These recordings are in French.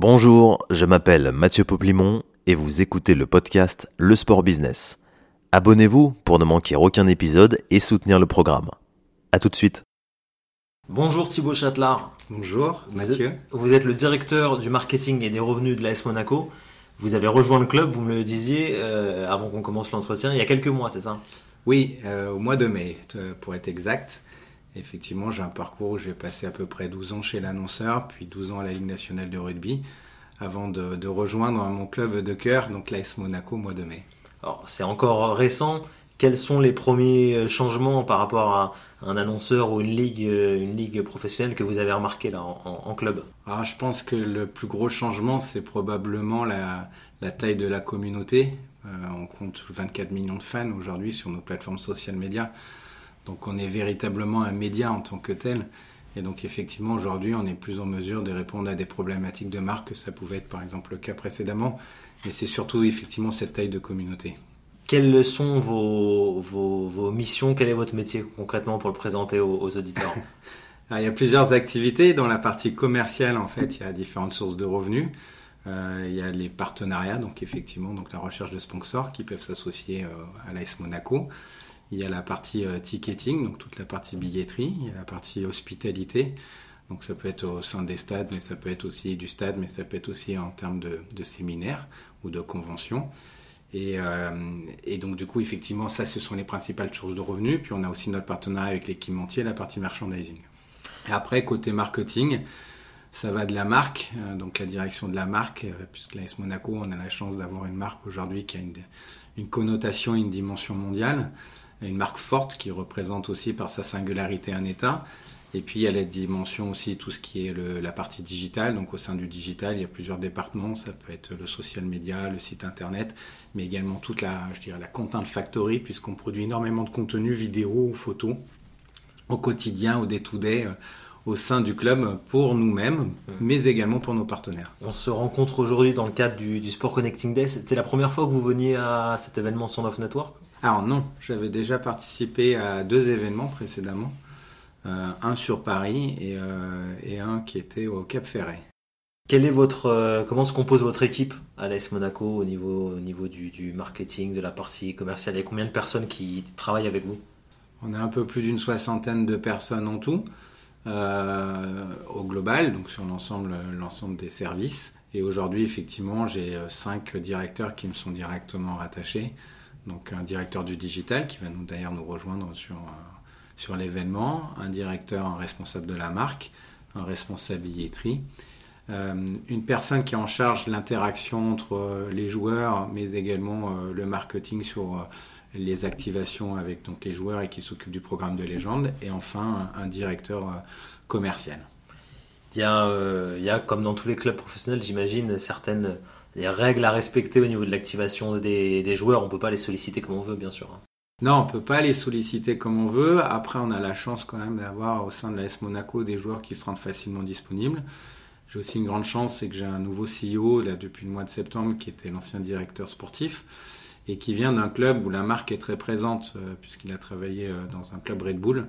Bonjour, je m'appelle Mathieu Poplimon et vous écoutez le podcast Le Sport Business. Abonnez-vous pour ne manquer aucun épisode et soutenir le programme. A tout de suite. Bonjour Thibaut Châtelard. Bonjour Mathieu. Vous êtes, le directeur du marketing et des revenus de l'AS Monaco. Vous avez rejoint le club, vous me le disiez euh, avant qu'on commence l'entretien, il y a quelques mois, c'est ça? Oui, euh, au mois de mai, pour être exact. Effectivement, j'ai un parcours où j'ai passé à peu près 12 ans chez l'annonceur, puis 12 ans à la Ligue nationale de rugby, avant de, rejoindre mon club de cœur, donc l'AS Monaco, au mois de mai. Alors, c'est encore récent. Quels sont les premiers euh, changements par rapport à un annonceur ou une ligue, euh, une ligue professionnelle que vous avez remarqué là en, club? Alors, Je pense que le plus gros changement, c'est probablement la, taille de la communauté. Euh, on compte 24 millions de fans aujourd'hui sur nos plateformes social médias. Donc on est véritablement un média en tant que tel. Et donc effectivement aujourd'hui on est plus en mesure de répondre à des problématiques de marque que ça pouvait être par exemple le cas précédemment. Mais c'est surtout effectivement cette taille de communauté. Quelles sont vos, vos, missions Quel est votre métier concrètement pour le présenter aux, auditeurs? Il y a plusieurs activités. Dans la partie commerciale, en fait, il y a différentes sources de revenus. Euh, il y a les partenariats, donc effectivement, donc la recherche de sponsors qui peuvent s'associer euh, à l'AS Monaco. Il y a la partie euh, ticketing, donc toute la partie billetterie. Il y a la partie hospitalité. Donc ça peut être au sein des stades, mais ça peut être aussi du stade, mais ça peut être aussi en termes de, séminaires ou de conventions. Euh, et, donc du coup, effectivement, ça, ce sont les principales sources de revenus. Puis on a aussi notre partenariat avec l'équipementier, la partie merchandising. Et après, côté marketing, ça va de la marque, euh, donc la direction de la marque, puisque l'AS Monaco, on a la chance d'avoir une marque aujourd'hui qui a une, une connotation une dimension mondiale une marque forte qui représente aussi par sa singularité un État. Et puis il y a la dimension aussi, tout ce qui est la partie digitale. Donc au sein du digital, il y a plusieurs départements. Ça peut être le social media, le site internet, mais également toute la, je dirais, la content factory, puisqu'on produit énormément de contenu vidéo ou photos au quotidien, au day-to-day. Euh, au sein du club pour nous-mêmes, mmh. mais également pour nos partenaires. On se rencontre aujourd'hui dans le cadre du, du Sport Connecting Day. C'est la première fois que vous veniez à cet événement Sound of Network? Alors non, j'avais déjà participé à deux événements précédemment, euh, un sur Paris euh, et, un qui était au Cap Ferret. Quel est votre, euh, comment se compose votre équipe à l'AS Monaco au niveau, au niveau du, marketing, de la partie commerciale? Il y a combien de personnes qui travaillent avec vous? On a un peu plus d'une soixantaine de personnes en tout, au global, donc sur l'ensemble, l'ensemble des services. Et aujourd'hui, effectivement, j'ai cinq directeurs qui me sont directement rattachés donc un directeur du digital qui va nous d'ailleurs nous rejoindre sur, euh, sur l'événement, un directeur, un responsable de la marque, un responsable billetterie, euh, une personne qui est en charge l'interaction entre euh, les joueurs, mais également le marketing sur les activations avec donc les joueurs et qui s'occupe du programme de légende, et enfin un, directeur commercial. Il y, a, il y a, comme dans tous les clubs professionnels, j'imagine, certaines des règles à respecter au niveau de l'activation des, joueurs. On ne peut pas les solliciter comme on veut, bien sûr. Hein. Non, on peut pas les solliciter comme on veut. Après, on a la chance quand même d'avoir au sein de l'AS Monaco des joueurs qui se rendent facilement disponibles. J'ai aussi une grande chance, c'est que j'ai un nouveau CEO depuis le mois de septembre qui était l'ancien directeur sportif et qui vient d'un club où la marque est très présente euh, puisqu'il a travaillé euh, dans un club Red Bull.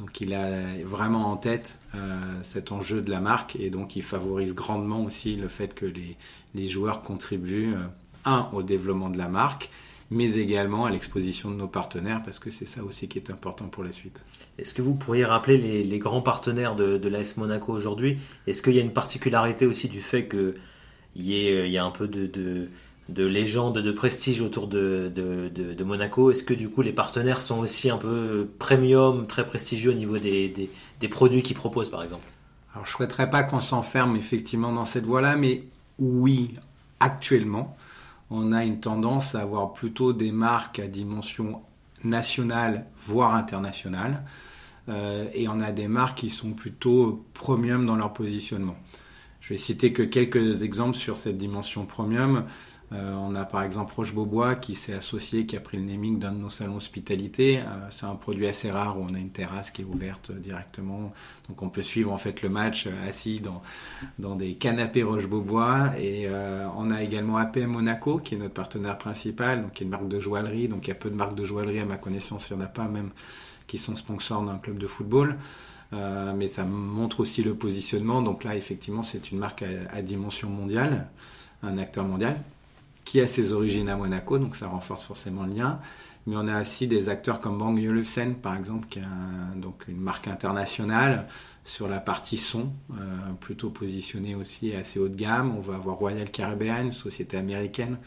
Donc il a vraiment en tête euh, cet enjeu de la marque et donc il favorise grandement aussi le fait que les, joueurs contribuent, euh, un, au développement de la marque, mais également à l'exposition de nos partenaires parce que c'est ça aussi qui est important pour la suite. Est-ce que vous pourriez rappeler les, grands partenaires de, l'AS Monaco aujourd'hui? Est-ce qu'il y a une particularité aussi du fait qu'il y, a un peu de de légende, de prestige autour de, Monaco. Est-ce que du coup les partenaires sont aussi un peu premium, très prestigieux au niveau des, des, produits qu'ils proposent par exemple? Alors je ne souhaiterais pas qu'on s'enferme effectivement dans cette voie-là, mais oui, actuellement, on a une tendance à avoir plutôt des marques à dimension nationale, voire internationale. Euh, et on a des marques qui sont plutôt premium dans leur positionnement. Je vais citer que quelques exemples sur cette dimension premium. Euh, on a par exemple Roche Beaubois qui s'est associé, qui a pris le naming d'un de nos salons hospitalité. Euh, c'est un produit assez rare où on a une terrasse qui est ouverte directement. Donc on peut suivre en fait le match euh, assis dans, des canapés Roche Beaubois. Et on a également APM Monaco qui est notre partenaire principal, donc qui est une marque de joaillerie. Donc il y a peu de marques de joaillerie à ma connaissance, il n'y en a pas même qui sont sponsors d'un club de football. mais ça montre aussi le positionnement. Donc là, effectivement, c'est une marque à, dimension mondiale, un acteur mondial qui a ses origines à Monaco, donc ça renforce forcément le lien. Mais on a aussi des acteurs comme Bang Olufsen, par exemple, qui est donc une marque internationale sur la partie son, euh, plutôt positionnée aussi assez haut de gamme. On va avoir Royal Caribbean, une société américaine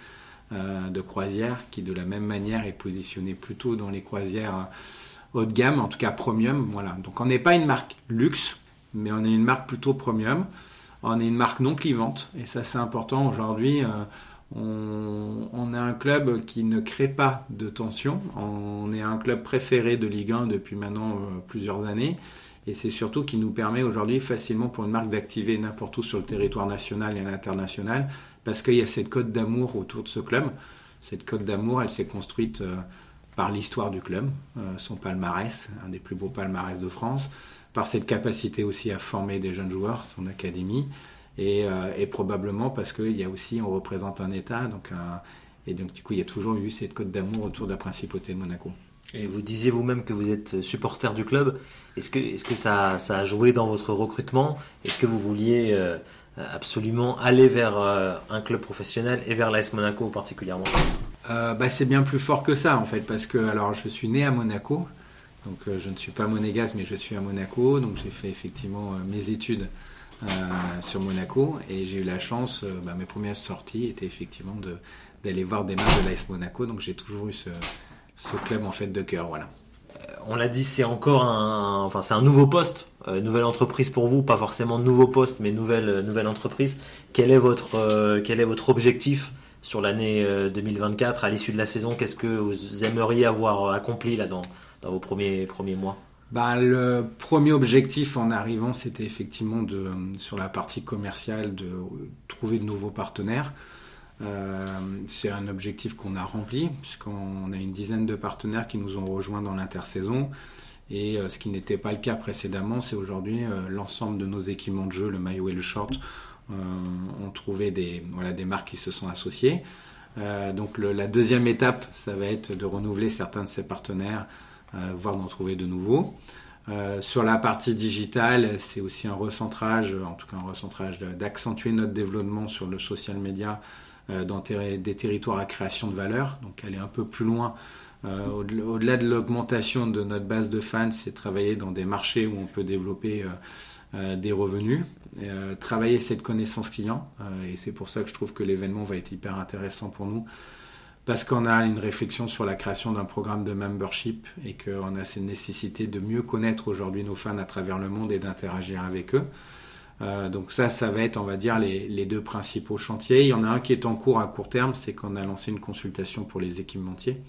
euh, de croisière, qui de la même manière est positionnée plutôt dans les croisières haut de gamme, en tout cas premium. Voilà. Donc on n'est pas une marque luxe, mais on est une marque plutôt premium. On est une marque non clivante, et ça c'est important aujourd'hui. Euh, on, est un club qui ne crée pas de tension. On est un club préféré de Ligue 1 depuis maintenant euh, plusieurs années. Et c'est surtout qui nous permet aujourd'hui facilement pour une marque d'activer n'importe où sur le territoire national et à l'international, parce qu'il y a cette cote d'amour autour de ce club. Cette cote d'amour, elle s'est construite euh, par l'histoire du club, euh, son palmarès, un des plus beaux palmarès de France, par cette capacité aussi à former des jeunes joueurs, son académie, euh, et, probablement parce qu'il y a aussi, on représente un État, donc et donc du coup il y a toujours eu cette cote d'amour autour de la principauté de Monaco. Et vous disiez vous-même que vous êtes supporter du club. Est-ce que, est-ce que ça, ça, a joué dans votre recrutement? Est-ce que vous vouliez euh, absolument aller vers euh, un club professionnel et vers l'AS Monaco particulièrement? Bah, C'est bien plus fort que ça en fait, parce que alors je suis né à Monaco, donc je ne suis pas monégasque mais je suis à Monaco, donc j'ai fait effectivement mes études euh, sur Monaco et j'ai eu la chance, euh, bah, mes premières sorties étaient effectivement d'aller voir des matchs de l'AS Monaco, donc j'ai toujours eu ce, club en fait de cœur, voilà. Euh, on l'a dit, c'est encore un, enfin un nouveau poste, nouvelle entreprise pour vous, pas forcément nouveau poste, mais nouvelle nouvelle entreprise. Quel est votre quel est votre objectif sur l'année 2024 à l'issue de la saison? Qu'est-ce que vous aimeriez avoir accompli là dans dans vos premiers premiers mois? Bah, le premier objectif en arrivant, c'était effectivement de, sur la partie commerciale de trouver de nouveaux partenaires. Euh, c'est un objectif qu'on a rempli, puisqu'on a une dizaine de partenaires qui nous ont rejoints dans l'intersaison. Et euh, ce qui n'était pas le cas précédemment, c'est aujourd'hui euh, l'ensemble de nos équipements de jeu, le maillot et le short, ont trouvé des, voilà, des marques qui se sont associées. donc la deuxième étape, ça va être de renouveler certains de ces partenaires euh, voire d'en trouver de nouveaux. Euh, sur la partie digitale, c'est aussi un recentrage, en tout cas un recentrage d'accentuer notre développement sur le social media euh, des territoires à création de valeur, donc aller un peu plus loin. Au-delà de l'augmentation de notre base de fans, c'est travailler dans des marchés où on peut développer des revenus, travailler cette connaissance client, et c'est pour ça que je trouve que l'événement va être hyper intéressant pour nous parce qu'on a une réflexion sur la création d'un programme de membership et qu'on a cette nécessité de mieux connaître aujourd'hui nos fans à travers le monde et d'interagir avec eux. Euh, donc ça, ça va être, on va dire, les, deux principaux chantiers. Il y en a un qui est en cours à court terme, c'est qu'on a lancé une consultation pour les équipementiers.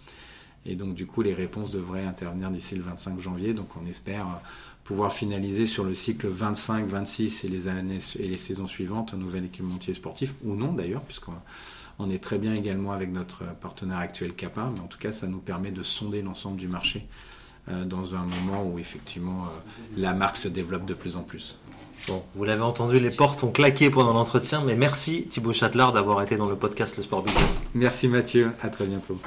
Et donc du coup, les réponses devraient intervenir d'ici le 25 janvier. Donc on espère euh, pouvoir finaliser sur le cycle 25, 26 et les années et les saisons suivantes un nouvel équipementier sportif, ou non d'ailleurs, puisqu'on on est très bien également avec notre partenaire actuel CAPA, mais en tout cas, ça nous permet de sonder l'ensemble du marché euh, dans un moment où effectivement euh, la marque se développe de plus en plus. Bon, vous l'avez entendu, les portes ont claqué pendant l'entretien, mais merci Thibaut Châtelard d'avoir été dans le podcast Le Sport Business. Merci Mathieu, à très bientôt.